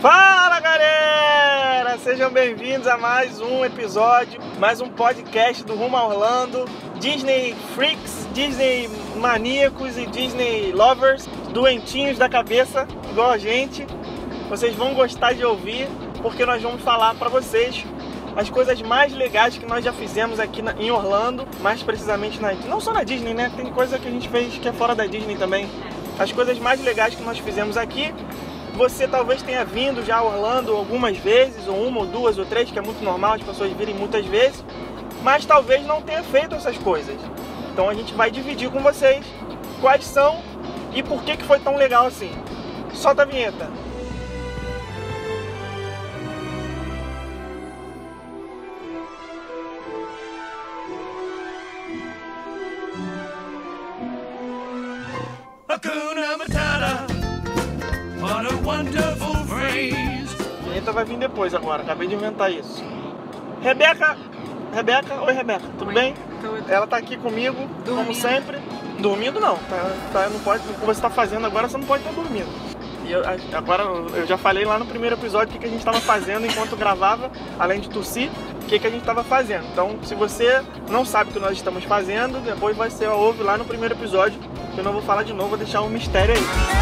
Fala galera! Sejam bem-vindos a mais um episódio, mais um podcast do Rumo a Orlando. Disney Freaks, Disney maníacos e Disney lovers, doentinhos da cabeça, igual a gente. Vocês vão gostar de ouvir, porque nós vamos falar para vocês as coisas mais legais que nós já fizemos aqui na, em Orlando, mais precisamente na não só na Disney, né? Tem coisa que a gente fez que é fora da Disney também. As coisas mais legais que nós fizemos aqui. Você talvez tenha vindo já a Orlando algumas vezes, ou uma, ou duas, ou três, que é muito normal as pessoas virem muitas vezes, mas talvez não tenha feito essas coisas. Então a gente vai dividir com vocês quais são e por que, que foi tão legal assim. Solta a vinheta. Hakuna wonderful phrase. A vinheta vai vir depois agora, acabei de inventar isso. Rebeca, Rebeca, oi Rebeca, tudo bem? Ela tá aqui comigo, como Dormindo. sempre. Dormindo não, tá, tá- não pode, o que você tá fazendo agora, você não pode estar dormindo. E eu- agora eu já falei lá no primeiro episódio o que, que a gente estava fazendo enquanto gravava, além de tossir, o que, que a gente estava fazendo. Então, se você não sabe o que nós estamos fazendo, depois vai ser ouve lá no primeiro episódio, que eu não vou falar de novo, vou deixar um mistério aí.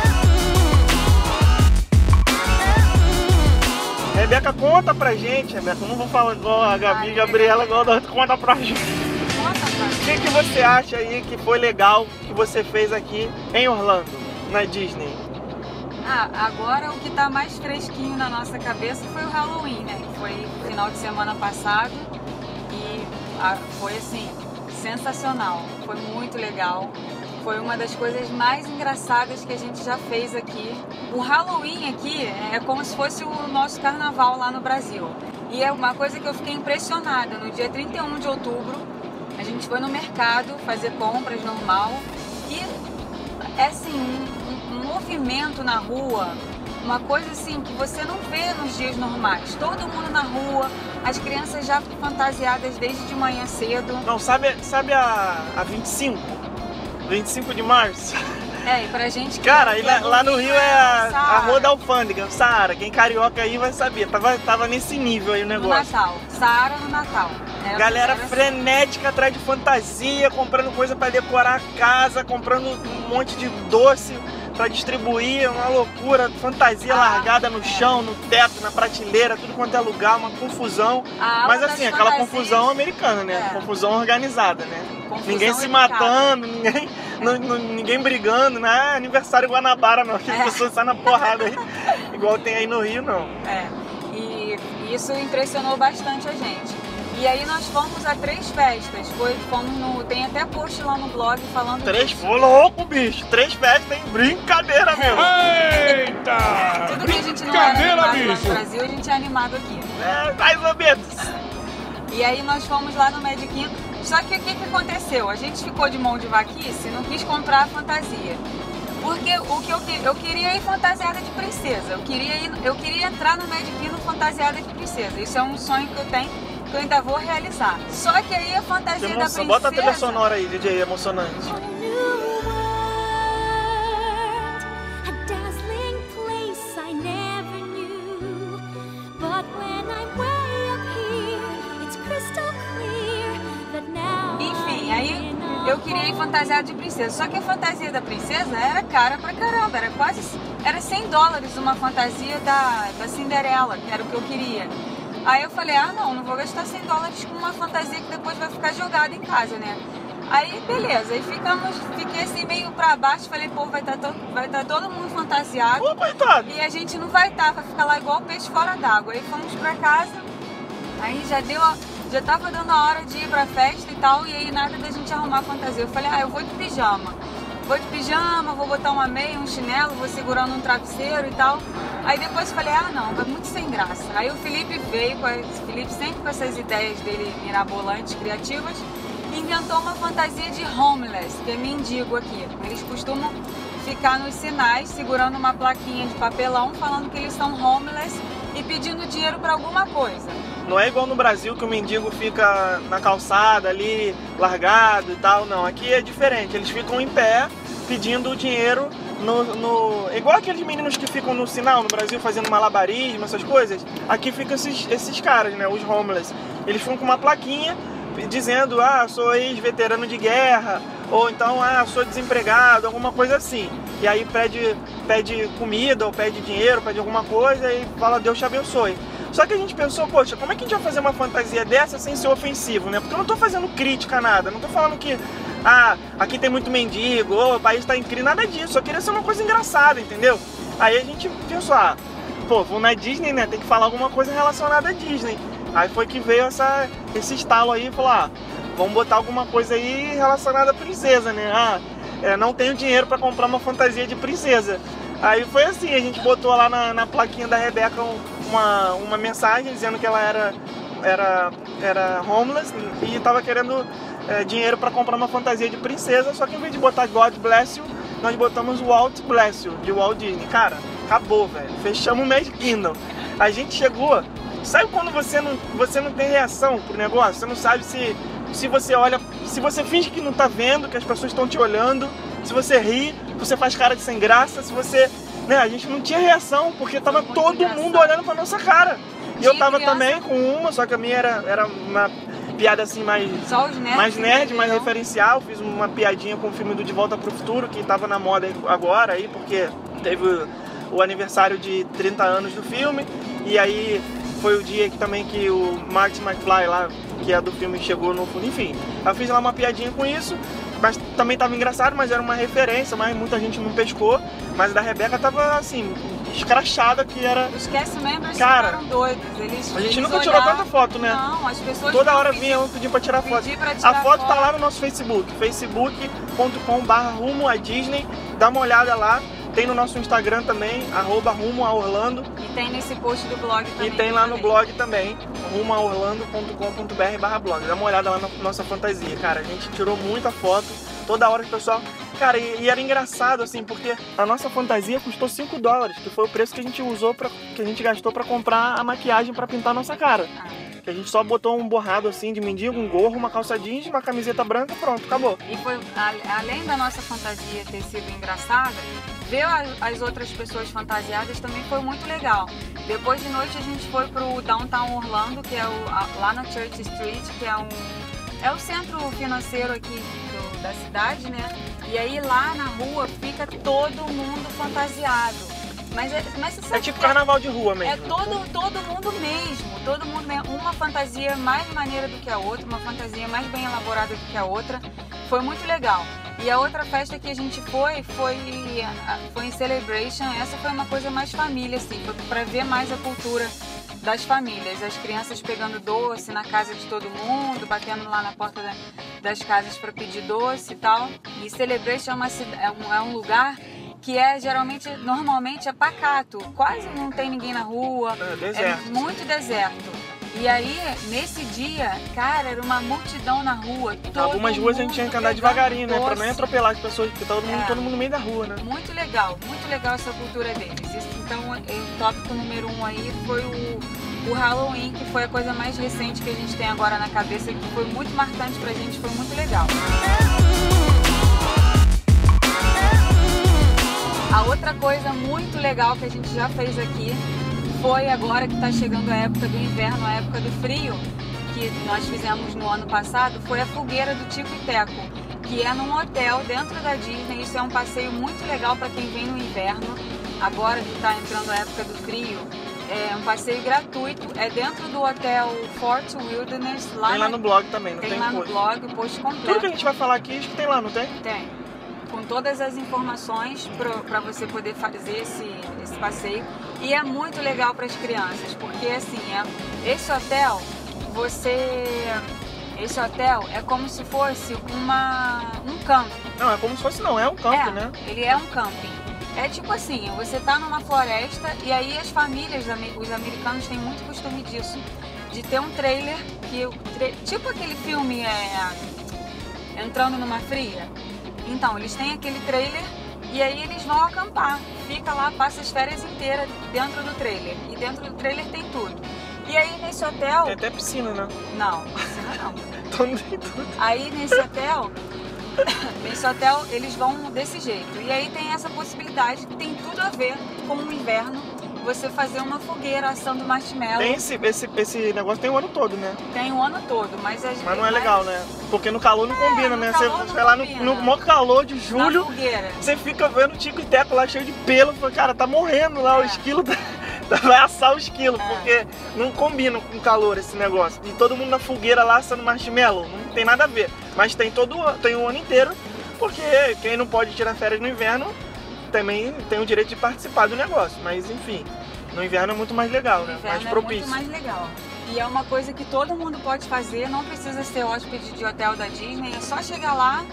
Rebeca, conta pra gente, Rebeca. Não vou falar igual a Gabi, Gabriela, igual da outra. Conta pra gente. O que, que você acha aí que foi legal que você fez aqui em Orlando, na Disney? Ah, agora o que tá mais fresquinho na nossa cabeça foi o Halloween, né? Que foi final de semana passado e ah, foi assim, sensacional. Foi muito legal. Foi uma das coisas mais engraçadas que a gente já fez aqui. O Halloween aqui é como se fosse o nosso carnaval lá no Brasil. E é uma coisa que eu fiquei impressionada. No dia 31 de outubro, a gente foi no mercado fazer compras normal e é assim, um, um movimento na rua, uma coisa assim que você não vê nos dias normais. Todo mundo na rua, as crianças já fantasiadas desde de manhã cedo. Não, sabe, sabe a, a 25? 25 de março? É, e pra gente Cara, e lá, lá no Rio é a, a Saara, Rua da Alfândega, Saara. Quem carioca aí vai saber. Tava, tava nesse nível aí o No negócio. Natal. Saara no Natal. Era- Galera era assim. frenética atrás de fantasia, comprando coisa pra decorar a casa, comprando um monte de doce pra distribuir, uma loucura, fantasia Ah, largada no é. chão, no teto, na prateleira, tudo quanto é lugar, uma confusão. Mas assim, aquela fantasias- confusão americana, né? É. Confusão organizada, né? Confusão ninguém se educada. matando, ninguém, não- não- ninguém brigando, não é aniversário Guanabara não, que as É. pessoas saem na porrada aí, igual tem aí no Rio não. É, e isso impressionou bastante a gente. E aí nós fomos a três festas. Foi, fomos no, tem até post lá no blog falando Três, disso. ô louco bicho, três festas, hein? Brincadeira, meu. Eita! Tudo que a gente não era Brincadeira, animado lá no bicho! Brasil, a gente é animado aqui. É, mais ou menos. E aí nós fomos lá no Kingdom. Só que o que, que aconteceu? A gente ficou de mão de vaquice, não quis comprar a fantasia. Porque o que eu, eu queria ir fantasiada de princesa. Eu queria, ir, eu queria entrar no Magic Kingdom fantasiada de princesa. Isso é um sonho que eu tenho, que eu ainda vou realizar. Só que aí a fantasia da Emoção. princesa... Bota a trilha sonora aí, DJ, emocionante. that now Enfim, I'm aí eu queria ir fantasiada de princesa. Só que a fantasia da princesa era cara pra caramba. Era quase. Era 100 dólares uma fantasia da, da Cinderela, que era o que eu queria. Aí eu falei: ah, não, não vou gastar 100 dólares com uma fantasia que depois vai ficar jogada em casa, né? Aí, beleza. Aí ficamos, fiquei assim meio pra baixo. Falei: pô, vai estar vai tá todo mundo fantasiado. Ô, coitado. E a gente não vai estar, vai ficar lá igual peixe fora d'água. Aí fomos pra casa, aí já deu, a- já tava dando a hora de ir pra festa e tal, e aí nada da gente arrumar fantasia. Eu falei, ah, eu vou de pijama. Vou de pijama, vou botar uma meia, um chinelo, vou segurando um travesseiro e tal. Aí depois falei, ah não, vai muito sem graça. Aí o Felipe veio, o Felipe sempre com essas ideias dele mirabolantes, criativas, inventou uma fantasia de homeless, que é mendigo aqui. Eles costumam ficar nos sinais segurando uma plaquinha de papelão falando que eles são homeless e pedindo dinheiro para alguma coisa. Não é igual no Brasil que o mendigo fica na calçada ali, largado e tal. Não, aqui é diferente. Eles ficam em pé pedindo dinheiro no, no- Igual aqueles meninos que ficam no sinal no Brasil fazendo malabarismo, essas coisas. Aqui ficam esses, esses caras, né? Os homeless. Eles ficam com uma plaquinha dizendo, ah, sou ex-veterano de guerra, ou então, ah, sou desempregado, alguma coisa assim. E aí pede, pede comida, ou pede dinheiro, pede alguma coisa e fala, Deus te abençoe. Só que a gente pensou, poxa, como é que a gente vai fazer uma fantasia dessa sem ser ofensivo, né? Porque eu não tô fazendo crítica a nada, não tô falando que, ah, aqui tem muito mendigo, ou o país tá crise, nada disso. Eu queria ser uma coisa engraçada, entendeu? Aí a gente pensou, ah, pô, vou na Disney, né? Tem que falar alguma coisa relacionada à Disney. Aí foi que veio essa, esse estalo aí e falou, ah, vamos botar alguma coisa aí relacionada à princesa, né? Ah, é, não tenho dinheiro pra comprar uma fantasia de princesa. Aí foi assim, a gente botou lá na, na plaquinha da Rebeca um- uma, uma mensagem dizendo que ela era, era, era homeless e tava querendo é, dinheiro pra comprar uma fantasia de princesa, só que em vez de botar God Bless You, nós botamos Walt Bless You, de Walt Disney. Cara, acabou, velho. Fechamos o Magic Kingdom. A gente chegou. Sabe quando você não, você não tem reação pro negócio? Você não sabe se, se você olha. Se você finge que não tá vendo, que as pessoas estão te olhando, se você ri, se você faz cara de sem graça, se você. Né, a gente não tinha reação, porque tava todo mundo olhando pra nossa cara. E eu tava criança- também com uma, só que a minha era, era uma piada assim mais nerds. mais nerd, mais referencial. Fiz uma piadinha com o filme do De Volta pro Futuro, que tava na moda agora aí, porque teve o, o aniversário de 30 anos do filme. E aí foi o dia que também que o Marty McFly lá, que é do filme, chegou no fundo. Enfim, eu fiz lá uma piadinha com isso. Mas também tava engraçado, mas era uma referência, mas muita gente não pescou. Mas a da Rebeca tava assim, escrachada que era. Os cast members Cara, ficaram doidos. Eles, A gente eles nunca tirou olhavam- tanta foto, né? Não, as pessoas Toda hora pediam- vinha um pedir pra tirar foto. pedir pra tirar A foto tá foto. lá no nosso Facebook, facebook.com.br rumo a Disney. Dá uma olhada lá. Tem no nosso Instagram também, arroba rumo a Orlando. E tem nesse post do blog também. E tem lá eu no blog também, rumoaorlando.com.br barra blog. Dá uma olhada lá na nossa fantasia, cara. A gente tirou muita foto, toda hora o pessoal... Cara, e, e era engraçado, assim, porque a nossa fantasia custou 5 dólares, que foi o preço que a gente usou, pra, que a gente gastou pra comprar a maquiagem pra pintar a nossa cara. Ah. A gente só botou um borrado assim de mendigo, um gorro, uma calça jeans, uma camiseta branca, pronto, acabou. E foi, além da nossa fantasia ter sido engraçada, ver as outras pessoas fantasiadas também foi muito legal. Depois de noite a gente foi pro Downtown Orlando, que é o, a- lá na Church Street, que é um é o centro financeiro aqui do- da cidade, né? E aí lá na rua fica todo mundo fantasiado. Mas, é, mas você É sabe tipo que carnaval de rua mesmo. é todo, todo mundo mesmo, todo mundo mesmo. Uma fantasia mais maneira do que a outra, uma fantasia mais bem elaborada do que a outra. Foi muito legal. E a outra festa que a gente foi foi, foi em Celebration. Essa foi uma coisa mais família, assim, pra ver mais a cultura das famílias. As crianças pegando doce na casa de todo mundo, batendo lá na porta da- das casas para pedir doce e tal. E Celebration é, uma, é um, é um lugar que é geralmente, normalmente é pacato, quase não tem ninguém na rua, É, deserto. é muito deserto. E aí, nesse dia, cara, era uma multidão na rua. Algumas ruas a gente tinha que andar devagarinho, né? pegando Pra não atropelar as pessoas, porque todo mundo, É. todo mundo no meio da rua, né? Muito legal, muito legal essa cultura deles. Isso, Então, eh, o tópico número um aí foi o, o Halloween, que foi a coisa mais recente que a gente tem agora na cabeça, que foi muito marcante pra gente, foi muito legal. A outra coisa muito legal que a gente já fez aqui foi agora que está chegando a época do inverno, a época do frio, que nós fizemos no ano passado, foi a fogueira do Tico e Teco, que é num hotel dentro da Disney. Isso é um passeio muito legal para quem vem no inverno. Agora que está entrando a época do frio, é um passeio gratuito. É dentro do hotel Fort Wilderness, lá, Tem lá na- no blog também, não tem tem, lá no coisa. blog o post Tudo que completo. a gente vai falar aqui, acho que tem lá, não tem? Tem. Todas as informações para você poder fazer esse, esse passeio. E é muito legal para as crianças, porque assim, é, esse hotel, você. Esse hotel é como se fosse uma, um camping. Não, é como se fosse não, é um campo, é, né? Ele é um camping. É tipo assim, você tá numa floresta e aí as famílias, os americanos têm muito costume disso. De ter um trailer que tipo aquele filme é entrando numa fria. Então, eles têm aquele trailer e aí eles vão acampar. Fica lá, passa as férias inteiras dentro do trailer. E dentro do trailer tem tudo. E aí nesse hotel. Tem até piscina, né? Não, piscina não. Então não tem tudo. Aí nesse hotel, Nesse hotel eles vão desse jeito. E aí tem essa possibilidade que tem tudo a ver com o inverno. Você fazer uma fogueira assando marshmallow. Tem esse, esse, esse negócio tem o ano todo, né? Tem o ano todo, mas às Mas não é legal, né? Porque no calor não combina, no né? Você não vai lá no, combina. no maior calor de julho, fogueira. você fica vendo o Tico e Teco lá cheio de pelo. Cara, tá morrendo lá, o É. esquilo tá- vai assar o esquilo, É. porque não combina com o calor esse negócio. E todo mundo na fogueira lá assando marshmallow, não tem nada a ver. Mas tem todo o- tem o ano inteiro, porque quem não pode tirar férias no inverno também tem o direito de participar do negócio. Mas enfim, no inverno é muito mais legal, né? Mais é propício. muito mais legal. E é uma coisa que todo mundo pode fazer, não precisa ser hóspede de hotel da Disney, é só chegar lá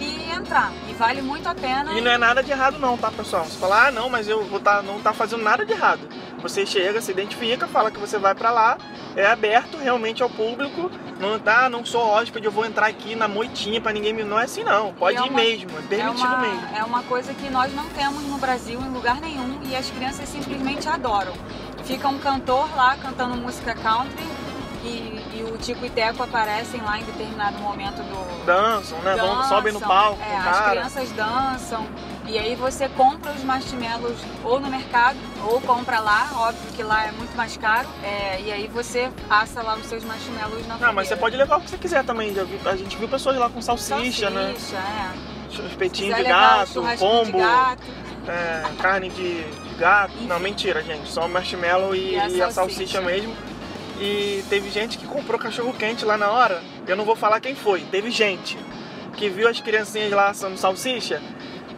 e entrar. E vale muito a pena. E não é nada de errado não, tá pessoal? Você fala, ah não, mas eu vou tá, não tá fazendo nada de errado. Você chega, se identifica, fala que você vai pra lá, é aberto realmente ao público, não tá, não sou hóspede, eu vou entrar aqui na moitinha pra ninguém me. Não é assim não, pode é ir uma- mesmo, é é permitido uma, mesmo. é uma coisa que nós não temos no Brasil em lugar nenhum e as crianças simplesmente adoram. Fica um cantor lá cantando música country e, Tico e Teco aparecem lá em determinado momento do, Dançam, né? Vão, dançam, sobem no palco, é, as crianças dançam e aí você compra os marshmallows ou no mercado ou compra lá, óbvio que lá é muito mais caro, é, e aí você assa lá os seus marshmallows na Não, mas você fogueira. pode levar o que você quiser também. A gente viu pessoas lá com salsicha, né? Salsicha, é. Espetinho de gato, pombo, de gato. é, carne de, de gato. Enfim. Não, mentira, gente. Só marshmallow e, E a e a salsicha. salsicha mesmo. E teve gente que comprou cachorro quente lá na hora. Eu não vou falar quem foi. Teve gente que viu as criancinhas lá assando salsicha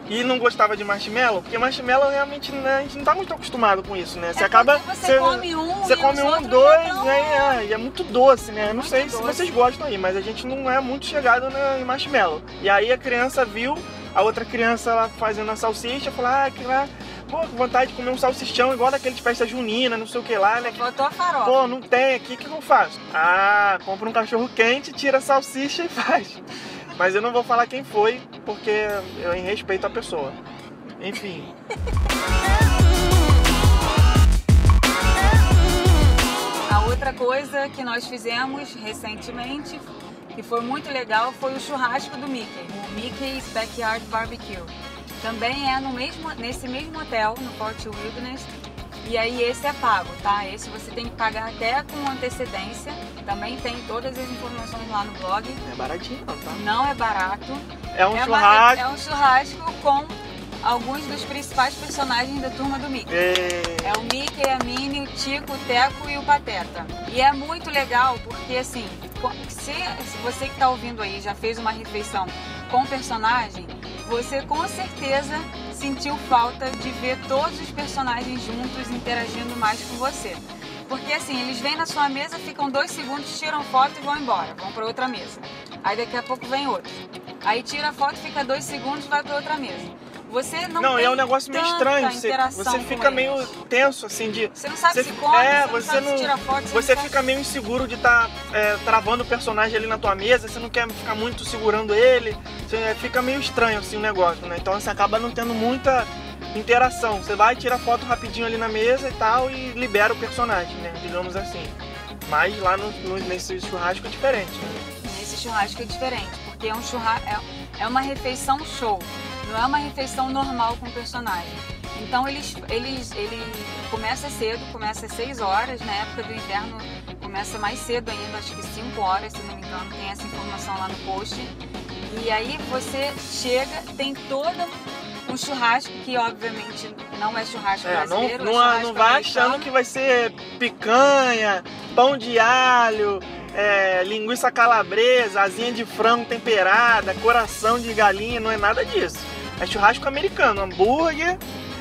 e não gostava de marshmallow, porque marshmallow realmente né, a gente não tá muito acostumado com isso, né? Você É acaba. porque você come um Você e come um, dois, tão- né? É, e é muito doce, né? Eu não Muito sei se doce. vocês gostam aí, mas a gente não é muito chegado na- em marshmallow. E aí a criança viu a outra criança lá fazendo a salsicha, falou, ah, que lá, pô, vontade de comer um salsichão igual daquele de festa junina, não sei o que lá, né? Botou a farofa. Pô, não tem aqui, o que que eu faço? Ah, compra um cachorro quente, tira a salsicha e faz. Mas eu não vou falar quem foi, porque eu em respeito à pessoa. Enfim. A outra coisa que nós fizemos recentemente, que foi muito legal, foi o churrasco do Mickey, o Mickey's Backyard Barbecue. Também é no mesmo, nesse mesmo hotel, no Fort Wilderness. E aí esse é pago, tá? Esse você tem que pagar até com antecedência. Também tem todas as informações lá no blog. Não é baratinho não, tá? Não é barato. É um é, churrasco. é um churrasco com alguns dos principais personagens da turma do Mickey. É... É o Mickey, a Minnie, o Tico, o Teco e o Pateta. E é muito legal porque, assim, se, você que está ouvindo aí já fez uma refeição com personagem, você com certeza sentiu falta de ver todos os personagens juntos interagindo mais com você. Porque assim, eles vêm na sua mesa, ficam dois segundos, tiram foto e vão embora, vão para outra mesa. Aí daqui a pouco vem outro. Aí tira a foto, fica dois segundos, vai para outra mesa. Você não, Não, é um negócio meio estranho. Você, você fica eles. meio tenso, assim, de. Você não sabe Você- se come, é, você não você sabe não- se tira foto, Você não sabe- fica meio inseguro de estar travando o personagem ali na tua mesa, você não quer ficar muito segurando ele, você fica meio estranho assim o negócio, né? Então você acaba não tendo muita interação. Você vai, tira foto rapidinho ali na mesa e tal e libera o personagem, né? Digamos assim. Mas lá no, no- nesse churrasco é diferente, né? Nesse churrasco é diferente, porque é um churrasco, é, é uma refeição show, não é uma refeição normal com o personagem. Então eles, eles, ele começa cedo, começa às 6 horas, na época do inverno começa mais cedo ainda, acho que 5 horas, se não me engano, tem essa informação lá no post. E aí você chega, tem todo um churrasco, que obviamente não é churrasco É, brasileiro, não, é churrasco não vai americano. achando que vai ser picanha, pão de alho, é, linguiça calabresa, asinha de frango temperada, coração de galinha, não é nada disso. É churrasco americano, hambúrguer,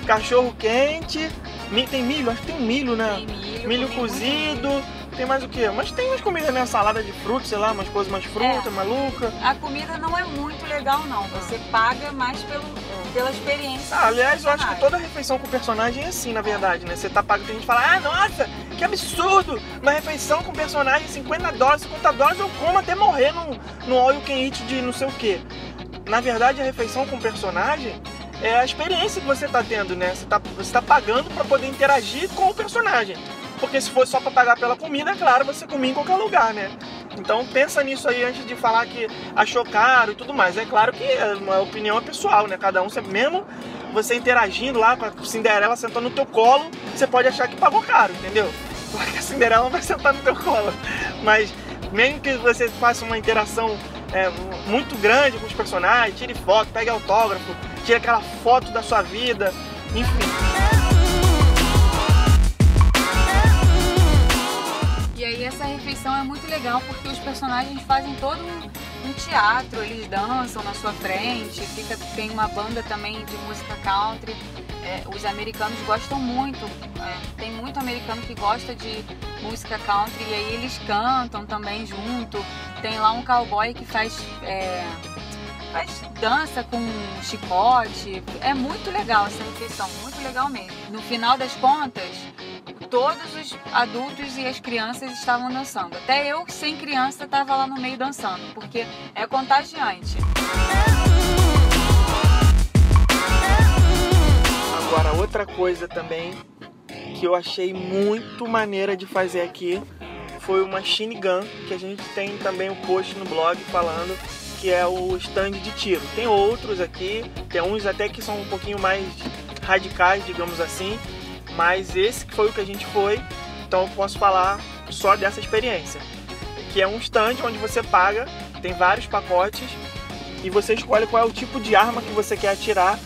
cachorro quente, mi- tem milho, acho que tem milho, né? Tem milho, milho cozido, tem mais o quê? Mas tem umas comidas, né? Salada de frutas, sei lá, umas coisas mais fruta, É. maluca. A comida não é muito legal, não. Você paga mais pelo, pela experiência. Ah, aliás, eu acho que toda refeição com personagem é assim, na verdade, né? Você tá pagando, tem gente que fala, ah, nossa, que absurdo! Uma refeição com personagem, 50 dólares, 50 dólares eu como até morrer no, no all you can eat de não sei o quê. Na verdade, a refeição com personagem é a experiência que você tá tendo, né? Você tá, você tá pagando pra poder interagir com o personagem. Porque se fosse só pra pagar pela comida, é claro, você comia em qualquer lugar, né? Então pensa nisso aí antes de falar que achou caro e tudo mais. É claro que é uma opinião é pessoal, né? Cada um, mesmo você interagindo lá com a Cinderela sentando no teu colo, você pode achar que pagou caro, entendeu? Porque a Cinderela não vai sentar no teu colo. Mas mesmo que você faça uma interação é, muito grande com os personagens, tire foto, pegue autógrafo, tire aquela foto da sua vida, enfim. E aí essa refeição é muito legal porque os personagens fazem todo um, um teatro, eles dançam na sua frente, fica, tem uma banda também de música country. É, os americanos gostam muito, é, tem muito americano que gosta de música country e aí eles cantam também junto. Tem lá um cowboy que faz, é, faz dança com chicote. É muito legal essa refeição, muito legal mesmo. No final das contas, todos os adultos e as crianças estavam dançando. Até eu, sem criança, estava lá no meio dançando, porque é contagiante. Agora, outra coisa também que eu achei muito maneira de fazer aqui foi uma Machine Gun, que a gente tem também um post no blog falando que é o stand de tiro. Tem outros aqui, tem uns até que são um pouquinho mais radicais, digamos assim, mas esse foi o que a gente foi, então eu posso falar só dessa experiência. Que é um stand onde você paga, tem vários pacotes e você escolhe qual é o tipo de arma que você quer atirar.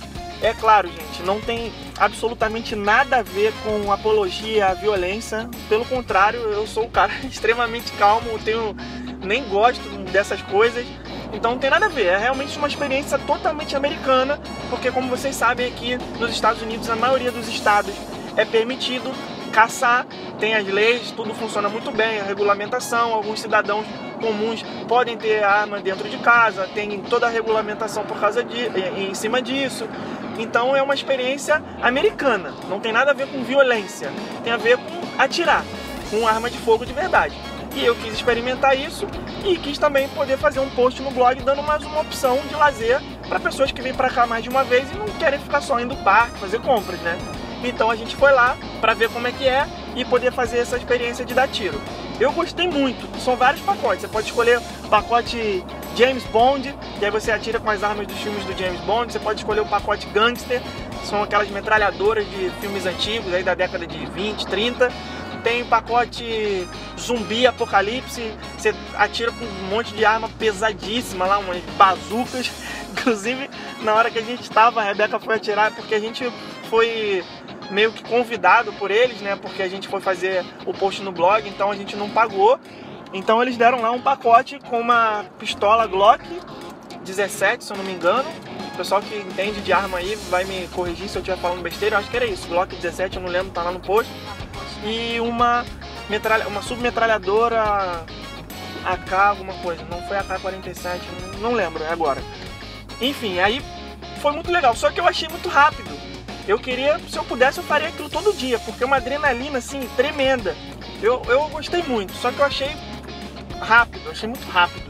É claro, gente, não tem absolutamente nada a ver com apologia à violência. Pelo contrário, eu sou um cara extremamente calmo, tenho nem gosto dessas coisas. Então não tem nada a ver, é realmente uma experiência totalmente americana, porque como vocês sabem aqui nos Estados Unidos, na maioria dos estados é permitido caçar, tem as leis, tudo funciona muito bem, a regulamentação, alguns cidadãos comuns podem ter arma dentro de casa, tem toda a regulamentação por causa de em cima disso. Então é uma experiência americana, não tem nada a ver com violência, tem a ver com atirar, com arma de fogo de verdade. E eu quis experimentar isso e quis também poder fazer um post no blog dando mais uma opção de lazer para pessoas que vêm para cá mais de uma vez e não querem ficar só indo parque, fazer compras, né? Então a gente foi lá para ver como é que é e poder fazer essa experiência de dar tiro. Eu gostei muito, são vários pacotes. Você pode escolher o pacote James Bond, e aí você atira com as armas dos filmes do James Bond. Você pode escolher o pacote Gangster, que são aquelas metralhadoras de filmes antigos aí da década de 20, 30. Tem pacote Zumbi Apocalipse, você atira com um monte de arma pesadíssima lá, umas bazucas. Inclusive, na hora que a gente estava, a Rebeca foi atirar porque a gente foi meio que convidado por eles, né? Porque a gente foi fazer o post no blog, então a gente não pagou. Então eles deram lá um pacote com uma pistola Glock 17, se eu não me engano. O pessoal que entende de arma aí vai me corrigir se eu estiver falando besteira. Eu acho que era isso, Glock 17, eu não lembro, tá lá no post. E uma metralha, uma submetralhadora AK alguma coisa. Não foi AK-47, não lembro é agora. Enfim, aí foi muito legal. Só que eu achei muito rápido. Eu queria, se eu pudesse, eu faria aquilo todo dia, porque é uma adrenalina assim tremenda. Eu, eu gostei muito, só que eu achei rápido, achei muito rápido.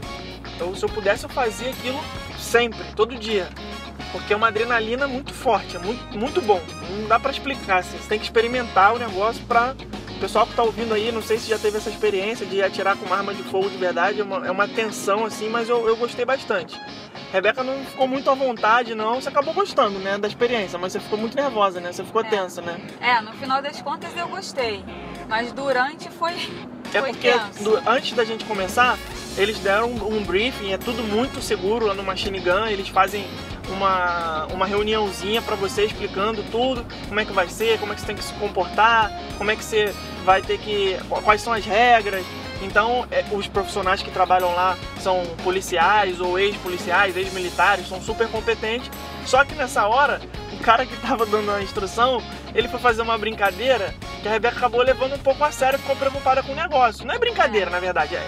Eu, se eu pudesse, eu fazia aquilo sempre, todo dia. Porque é uma adrenalina muito forte, é muito, muito bom. Não dá pra explicar, assim. Você tem que experimentar o negócio pra. O pessoal que tá ouvindo aí, não sei se já teve essa experiência de atirar com uma arma de fogo de verdade, é uma, é uma tensão assim, mas eu, eu gostei bastante. Rebeca não ficou muito à vontade, não. Você acabou gostando, né, da experiência, mas você ficou muito nervosa, né? Você ficou É. tensa, né? É, no final das contas eu gostei. Mas durante foi. É foi porque do- antes da gente começar, eles deram um, um briefing, é tudo muito seguro lá no Machine Gun, eles fazem uma, uma reuniãozinha pra você explicando tudo, como é que vai ser, como é que você tem que se comportar, como é que você vai ter que. quais são as regras. Então, é, os profissionais que trabalham lá são policiais ou ex-policiais, ex-militares, são super competentes. Só que nessa hora, o cara que tava dando a instrução, ele foi fazer uma brincadeira que a Rebeca acabou levando um pouco a sério, ficou preocupada com o negócio. Não é brincadeira, na verdade, é.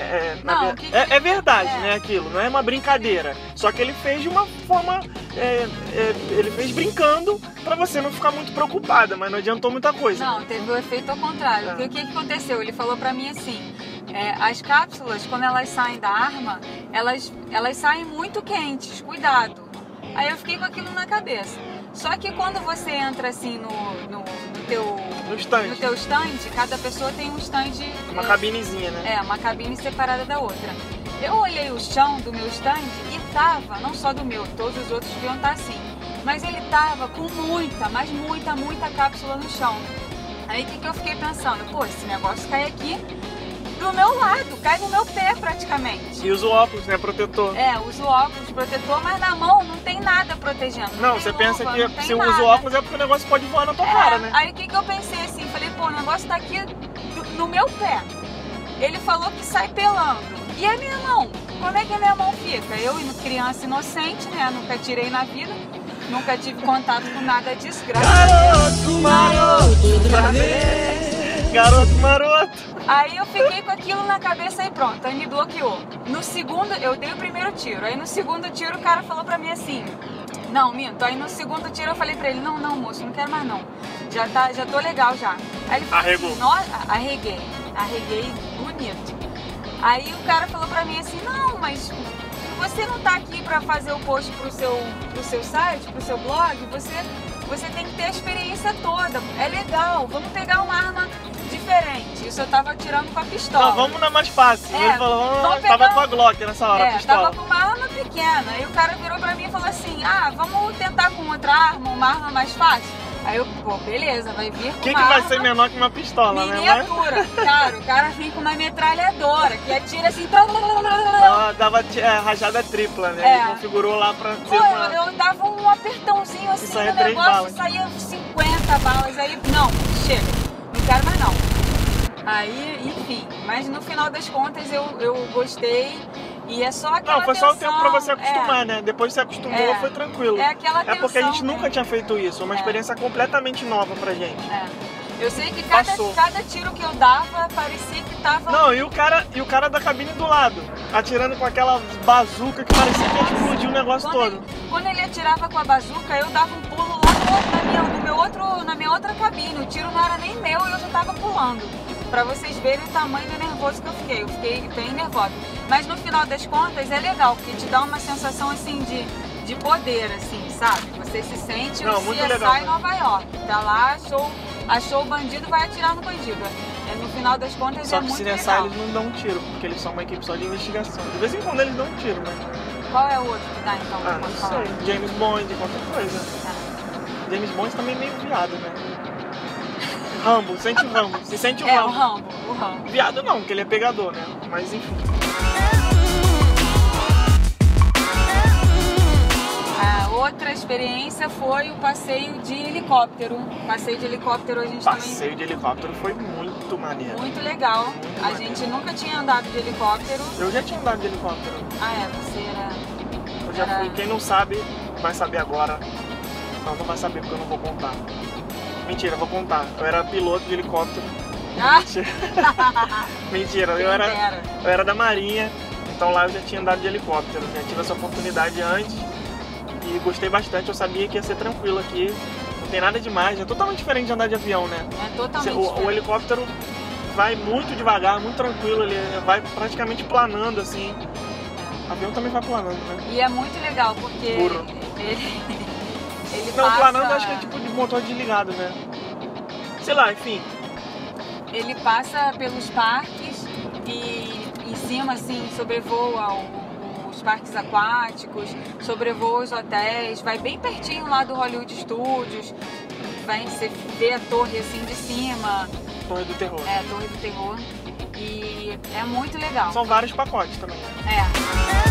É, na Não, ver- que- é- é verdade, é. né? Aquilo, não é uma brincadeira. Só que ele fez de uma forma. é, é, ele fez brincando pra você não ficar muito preocupada, mas não adiantou muita coisa. Não, teve o efeito ao contrário. Porque o que, que aconteceu? Ele falou pra mim assim: é, as cápsulas, quando elas saem da arma, elas, elas saem muito quentes, cuidado. Aí eu fiquei com aquilo na cabeça. Só que quando você entra assim no, no, no teu, No stand. no teu stand, cada pessoa tem um stand. Uma é, cabinezinha, né? É, uma cabine separada da outra. Eu olhei o chão do meu stand e tava, não só do meu, todos os outros deviam estar assim, mas ele tava com muita, mas muita, muita cápsula no chão. Aí o que, que eu fiquei pensando? Pô, esse negócio cai aqui do meu lado, cai no meu pé praticamente. E usa o óculos, né? Protetor. É, uso óculos protetor, mas na mão não tem nada protegendo. Não, tem você pensa luva, que não tem se usa o óculos é porque o negócio pode voar na tua É, cara, né? Aí o que, que eu pensei assim? Falei, pô, o negócio tá aqui no meu pé. Ele falou que sai pelando. E a minha mão? Como é que a minha mão fica? Eu, criança inocente, né? Nunca tirei na vida. Nunca tive contato com nada disso, graças a Deus. Garoto maroto! Garoto maroto! Aí eu fiquei com aquilo na cabeça e pronto, aí me bloqueou. No segundo, eu dei o primeiro tiro. Aí no segundo tiro o cara falou pra mim assim: Não, minto. Aí no segundo tiro eu falei pra ele: Não, não, moço, não quero mais não. Já, tá, já tô legal já. Aí ele falou Arregou. assim, arreguei. Arreguei bonito. Aí o cara falou pra mim assim: Não, mas você não tá aqui pra fazer o post pro seu, pro seu site, pro seu blog, você, você tem que ter a experiência toda. É legal, vamos pegar uma eu tava tirando com a pistola. Não, vamos na mais fácil. É, Ele falou, vamos, tava com a Glock nessa hora, a É, pistola. tava com uma arma pequena. Aí o cara virou pra mim e falou assim: Ah, vamos tentar com outra arma, uma arma mais fácil. Aí eu, pô, beleza, vai vir com O que, vai ser menor que uma pistola, né? Mas miniatura. Cara, o cara vem com uma metralhadora que atira assim. Pô, ela dava é, rajada tripla, né? É. Ele configurou lá pra ser uma... eu, eu dava um apertãozinho assim no três negócio, balas. saía 50 balas. Aí, não, chega, não quero mais não. Aí, enfim, mas no final das contas eu, eu gostei e é só aquela Não, foi só o tempo pra tensão, você acostumar, é. né? Depois que você acostumou, É. foi tranquilo. É aquela É porque a gente tensão, nunca né? tinha feito isso, é uma É. experiência completamente nova pra gente. É. Eu sei que cada, cada tiro que eu dava parecia que tava. Não, e o cara, e o cara da cabine do lado, atirando com aquela bazuca que parecia que ia explodir o negócio quando, todo. ele, quando ele atirava com a bazuca, eu dava um pulo lá no, na, minha, no meu outro, na minha outra cabine. O tiro não era nem meu e eu já tava pulando. Pra vocês verem o tamanho do nervoso que eu fiquei. Eu fiquei bem nervosa. Mas no final das contas é legal, porque te dá uma sensação assim de, de poder, assim, sabe? Você se sente Não, o CSI legal, em Nova York. Tá lá, achou, achou o bandido, vai atirar no bandido. É, no final das contas Só é que muito se nessa legal. eles não dão um tiro, porque eles são uma equipe só de investigação. De vez em quando eles dão um tiro, né? Qual é o outro que dá então? Ah, que não pode falar? sei. James Bond, qualquer coisa. Tá. James Bond também é meio viado, né? Rambo, sente o Rambo. Se sente o É, o Rambo. Rambo, o Rambo. Viado não, porque ele é pegador, né? Mas enfim. A outra experiência foi o passeio de helicóptero. Passeio de helicóptero a gente Passeio de helicóptero foi muito maneiro. também. Muito legal. Muito a maneiro. gente nunca tinha andado de helicóptero. Eu já tinha andado de helicóptero. Ah, é, você era. Eu já Era- fui. Quem não sabe, vai saber agora. Não, não vai saber porque eu não vou contar. Mentira, vou contar. Eu era piloto de helicóptero. Ah, Mentira. Mentira, quem eu era, eu era da Marinha, então lá eu já tinha andado de helicóptero. Já tive essa oportunidade antes e gostei bastante. Eu sabia que ia ser tranquilo aqui. Não tem nada demais, é totalmente diferente de andar de avião, né? É totalmente. O, o helicóptero vai muito devagar, muito tranquilo, ele vai praticamente planando assim. O avião também vai planando, né? E é muito legal porque Burro. ele. Não, passa, planando acho que é tipo de motor desligado, né? Sei lá, enfim. Ele passa pelos parques e em cima, assim, sobrevoa os parques aquáticos, sobrevoa os hotéis, vai bem pertinho lá do Hollywood Studios, vai, você vê a torre assim de cima, Torre do Terror. é a Torre do Terror. E é muito legal. São vários pacotes também. né? É.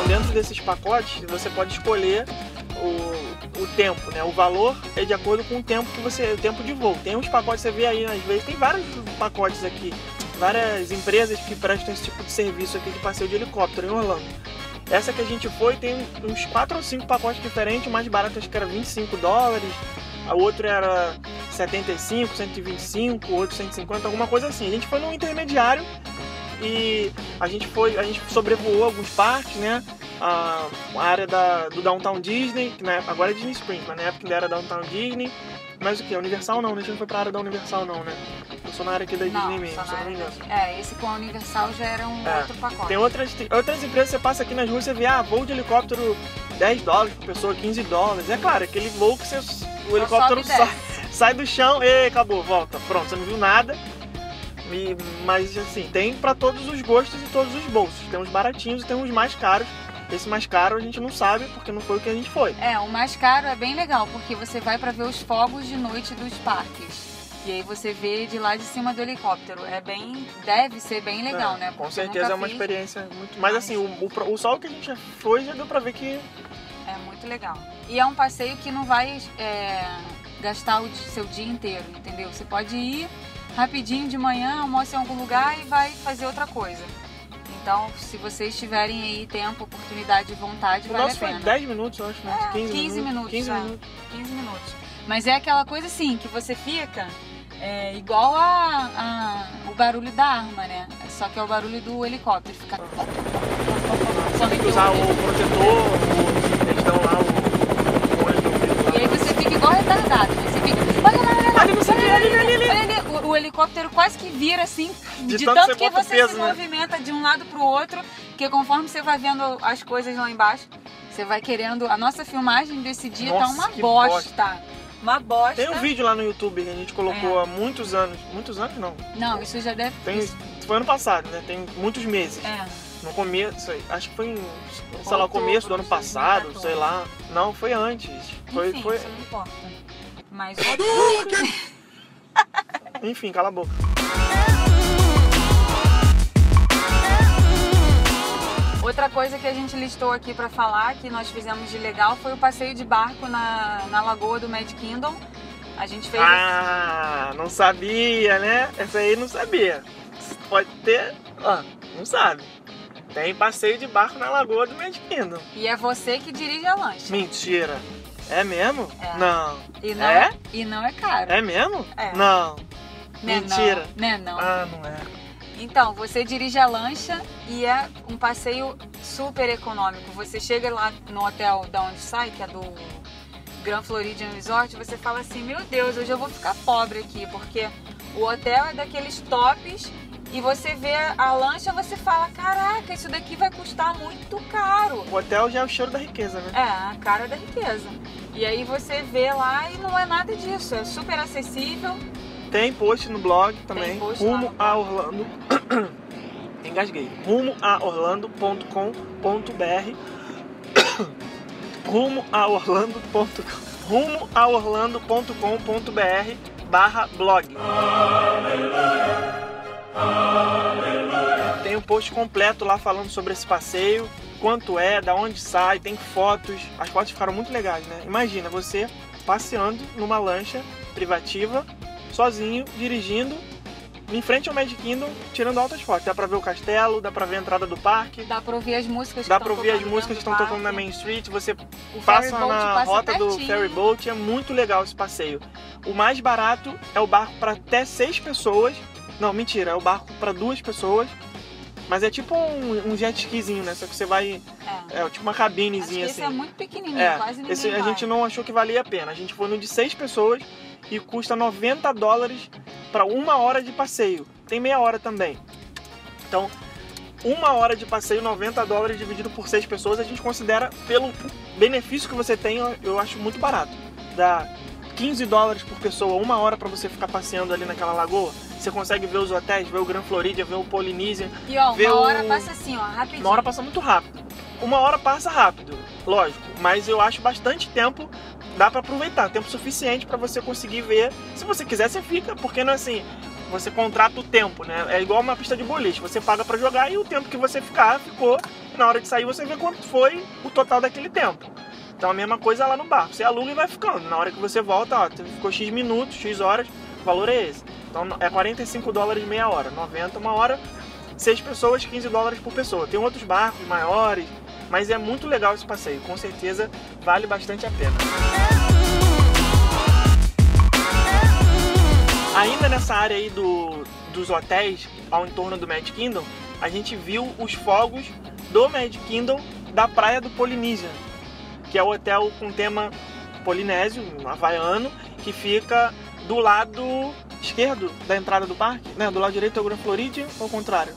Então dentro desses pacotes você pode escolher o, o tempo, né? O valor é de acordo com o tempo que você. o tempo de voo. Tem uns pacotes, você vê aí, às vezes, tem vários pacotes aqui, várias empresas que prestam esse tipo de serviço aqui de passeio de helicóptero em Orlando. Essa que a gente foi tem uns 4 ou 5 pacotes diferentes, o mais barato acho que era 25 dólares, a outro era 75, 125, outro 150, alguma coisa assim. A gente foi num intermediário e a gente foi, a gente sobrevoou alguns parques, né? A, a área da, do Downtown Disney, que na época, agora é Disney Springs, mas na época ainda era Downtown Disney. Mas o que? Universal não, né? a gente não foi pra área da Universal não, né? Eu sou na área aqui da Disney Não, mesmo, só se não me engano. É, esse com a Universal já era um É. outro pacote. Tem outras, tem outras empresas, você passa aqui nas ruas, você vê, ah, voo de helicóptero 10 dólares por pessoa, 15 dólares. É claro, aquele voo que você, o helicóptero sai, sai do chão e acabou, volta. Pronto, você não viu nada. E- mas assim, tem pra todos os gostos e todos os bolsos. Tem uns baratinhos e tem uns mais caros. Esse mais caro a gente não sabe porque não foi o que a gente foi. É, o mais caro é bem legal, porque você vai pra ver os fogos de noite dos parques. E aí você vê de lá de cima do helicóptero. É bem. Deve ser bem legal, É, né? Com Porque eu certeza é uma experiência muito. Mas assim, o, o, o sol que a gente foi já deu pra ver que. É muito legal. E é um passeio que não vai é, gastar o seu dia inteiro, entendeu? Você pode ir rapidinho de manhã, almoça em algum lugar e vai fazer outra coisa. Então, se vocês tiverem aí tempo, oportunidade e vontade, O vale nosso a foi pena. 10 minutos, eu acho, né? É, 15, 15 minutos, 15 é. minutos. 15 minutos. Mas é aquela coisa assim, que você fica é, igual a, a- o barulho da arma, né? Só que é o barulho do helicóptero. Fica... Só tem que usar o protetor, o- eles dão lá o. E aí você fica igual retardado. né? Você fica. Olha lá, olha lá. Ali, não sei o que, ali. Olha ali, o, helicóptero quase que vira assim, De de, tanto tanto, que você peso, se né? movimenta de um lado pro outro, que conforme você vai vendo as coisas lá embaixo, você vai querendo. A nossa filmagem desse dia tá Nossa, uma que bosta. Uma bosta. Tem um vídeo lá no YouTube que a gente colocou É. há muitos anos. Muitos anos não. Não, isso já deve. Isso- foi ano passado, né? Tem muitos meses. É. No começo, acho que foi em, sei lá, o Outubro começo do ano passado, 2014. sei lá. Não, foi antes. Foi, Enfim, foi... isso não importa. Mas. Enfim, cala a boca. Outra coisa que a gente listou aqui pra falar, que nós fizemos de legal, foi o passeio de barco na, na lagoa do Mad Kingdom. A gente fez. Ah, não sabia, né? Essa aí não sabia. Pode ter. Ah, não sabe. Tem passeio de barco na lagoa do Mad Kingdom. E é você que dirige a lancha. Mentira. É mesmo? É. Não. E não É? E não é caro. É mesmo? É. Não. Né, mentira. Não, né, não. Ah, não é. Então, você dirige a lancha e é um passeio super econômico. Você chega lá no hotel da onde sai, que é do Grand Floridian Resort, você fala assim, meu Deus, hoje eu vou ficar pobre aqui, porque o hotel é daqueles tops e você vê a lancha, você fala, caraca, isso daqui vai custar muito caro. O hotel já é o cheiro da riqueza, né? É, a cara da riqueza. E aí você vê lá e não é nada disso, é super acessível. Tem post no blog também. rumo a Orlando. Engasguei. Rumo a orlando.com.br. rumo a orlando.com. Rumo a orlando.com.br barra blog. Tem um post completo lá falando sobre esse passeio, quanto é, da onde sai, tem fotos. As fotos ficaram muito legais, né? Imagina você passeando numa lancha privativa, sozinho, dirigindo, em frente ao Magic Kingdom, tirando altas fotos. Dá pra ver o castelo, dá pra ver a entrada do parque, Dá pra ouvir as músicas que dá pra ouvir as músicas que estão do tocando na. Main Street, você O passa na passa rota do pertinho. ferry boat, é muito legal esse passeio. O mais barato é o barco para até seis pessoas. Não, mentira, é o barco para duas pessoas. Mas é tipo um, um jet skizinho, né? Só que você vai. É. É tipo uma cabinezinha esse assim. é muito pequenininho, É, quase ninguém esse a vai. gente não achou que valia a pena. A gente foi no de seis pessoas e custa 90 dólares para uma hora de passeio. Tem meia hora também. Então, uma hora de passeio, 90 dólares dividido por seis pessoas, a gente considera, pelo benefício que você tem, eu- eu acho muito barato. Dá 15 dólares por pessoa, uma hora para você ficar passeando ali naquela lagoa. Você consegue ver os hotéis, ver o Grand Floridian, ver o Polynesian, E ó, ver uma o- hora passa assim, ó, rapidinho. uma hora passa muito rápido. Uma hora passa rápido, lógico, mas eu acho bastante tempo, dá pra aproveitar, tempo suficiente pra você conseguir ver. Se você quiser, você fica, porque não é assim, você contrata o tempo, né? É igual uma pista de boliche, você paga pra jogar e o tempo que você ficar, ficou. Na hora de sair, você vê quanto foi o total daquele tempo. Então a mesma coisa lá no barco, você aluga e vai ficando. Na hora que você volta, ó, ficou X minutos, X horas, o valor é esse. Então é 45 dólares meia hora, 90 uma hora, seis pessoas, 15 dólares por pessoa. Tem outros barcos maiores, mas é muito legal esse passeio. Com certeza vale bastante a pena. Ainda nessa área aí do, dos hotéis ao entorno do Mad Kingdom, a gente viu os fogos do Mad Kingdom da praia do Polynesian, que é o hotel com tema polinésio, havaiano, que fica do lado esquerdo da entrada do parque, né? Do lado direito é o Grand Floridian ou ao contrário?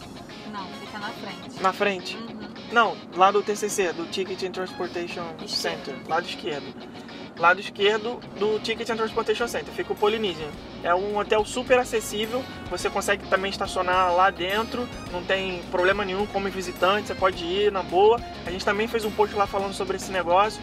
Não, fica na frente. Na frente. Uhum. Não, lá do TCC, do Ticket and Transportation Esquerdo. Center, lado esquerdo. Lado esquerdo do Ticket and Transportation Center, fica o Polynesian. É um hotel super acessível, você consegue também estacionar lá dentro, não tem problema nenhum como visitante, você pode ir na boa. A gente também fez um post lá falando sobre esse negócio.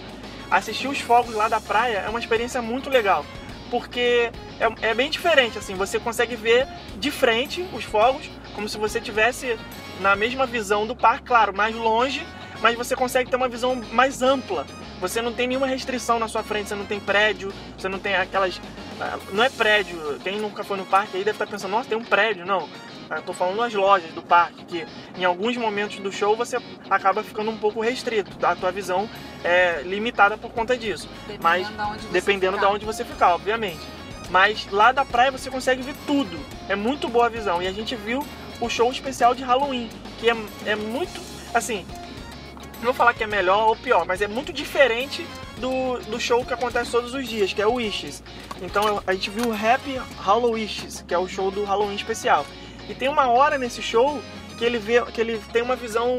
Assistir os fogos lá da praia é uma experiência muito legal, porque é, é bem diferente, assim, você consegue ver de frente os fogos, como se você tivesse na mesma visão do parque, claro, mais longe, mas você consegue ter uma visão mais ampla. Você não tem nenhuma restrição na sua frente, você não tem prédio, você não tem aquelas. ah, Não é prédio, quem nunca foi no parque aí deve estar pensando, nossa, tem um prédio. Não. Eu tô falando das lojas do parque, que em alguns momentos do show você acaba ficando um pouco restrito, a tua visão é limitada por conta disso. Dependendo Mas de dependendo ficar. de onde você ficar, obviamente. Mas lá da praia você consegue ver tudo. É muito boa a visão. E a gente viu o show especial de Halloween, que é, é muito, assim, não vou falar que é melhor ou pior, mas é muito diferente do, do show que acontece todos os dias, que é o Wishes. Então a gente viu o Happy Halloween Wishes, que é o show do Halloween especial. E tem uma hora nesse show que ele vê que ele tem uma visão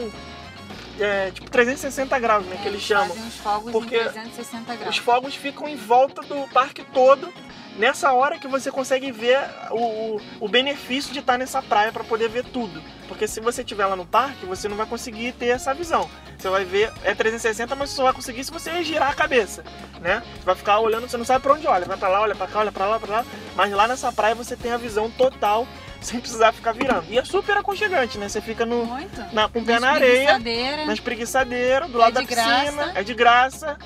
é, tipo 360 graus, né, que eles chamam. Os fogos Porque em 360 graus. Os fogos ficam em volta do parque todo. Nessa hora que você consegue ver o, o, o benefício de estar nessa praia para poder ver tudo. Porque se você estiver lá no parque, você não vai conseguir ter essa visão. Você vai ver, é 360, mas você só vai conseguir se você girar a cabeça, né? Você vai ficar olhando, você não sabe para onde olha. Vai para lá, olha para cá, olha para lá, para lá. Mas lá nessa praia você tem a visão total, sem precisar ficar virando. E é super aconchegante, né? Você fica no, Muito. na, com o pé na areia, na espreguiçadeira, do É lado da de piscina. graça. É de graça.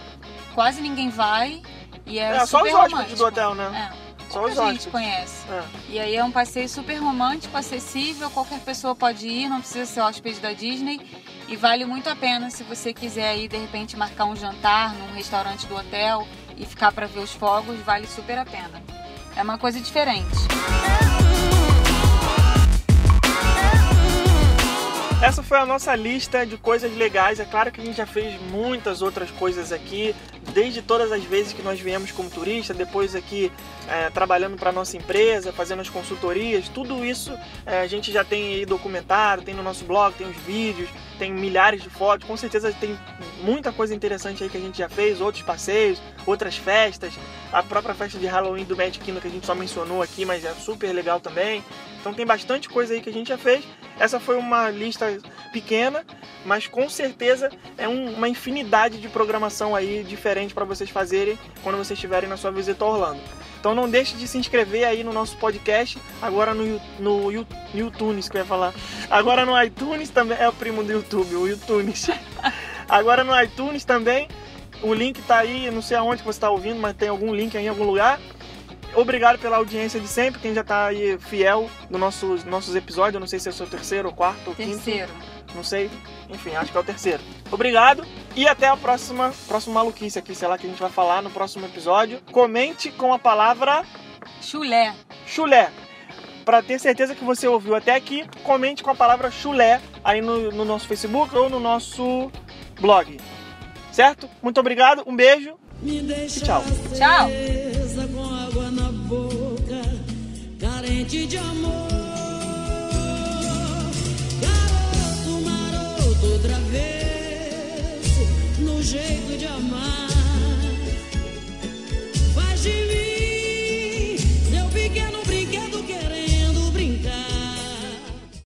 Quase ninguém vai. E é, É, só os hóspedes do hotel, né? É. Só os gente hóspedes. conhece. É. E aí é um passeio super romântico, acessível, qualquer pessoa pode ir, não precisa ser hóspede da Disney. E vale muito a pena se você quiser aí, de repente, marcar um jantar num restaurante do hotel e ficar para ver os fogos, vale super a pena. É uma coisa diferente. Essa foi a nossa lista de coisas legais. É claro que a gente já fez muitas outras coisas aqui, desde todas as vezes que nós viemos como turista, depois aqui é, trabalhando para nossa empresa, fazendo as consultorias, tudo isso é, a gente já tem aí documentado, tem no nosso blog, tem os vídeos, tem milhares de fotos. Com certeza tem muita coisa interessante aí que a gente já fez, outros passeios, outras festas, a própria festa de Halloween do Magic Kingdom que a gente só mencionou aqui, mas é super legal também. Então tem bastante coisa aí que a gente já fez. Essa foi uma lista pequena, mas com certeza é um- uma infinidade de programação aí diferente para vocês fazerem quando vocês estiverem na sua visita a Orlando. Então não deixe de se inscrever aí no nosso podcast, agora no, no, Yu- YouTunes, que eu ia falar. Agora no iTunes também, é o primo do YouTube, o YouTunes. Agora no iTunes também, o link tá aí, não sei aonde que você está ouvindo, mas tem algum link aí em algum lugar. Obrigado pela audiência de sempre, quem já tá aí fiel nos nossos, nossos episódios, eu não sei se é o seu terceiro, ou quarto, ou quinto, Terceiro. Não sei, enfim, acho que é o terceiro. Obrigado e até a próxima, próxima maluquice aqui, sei lá, que a gente vai falar no próximo episódio. Comente com a palavra Chulé. chulé. Para ter certeza que você ouviu até aqui, comente com a palavra chulé aí no, no nosso Facebook ou no nosso blog. Certo? Muito obrigado, um beijo Me e tchau. Tchau. travesso no jeito de amar. Faz de mim.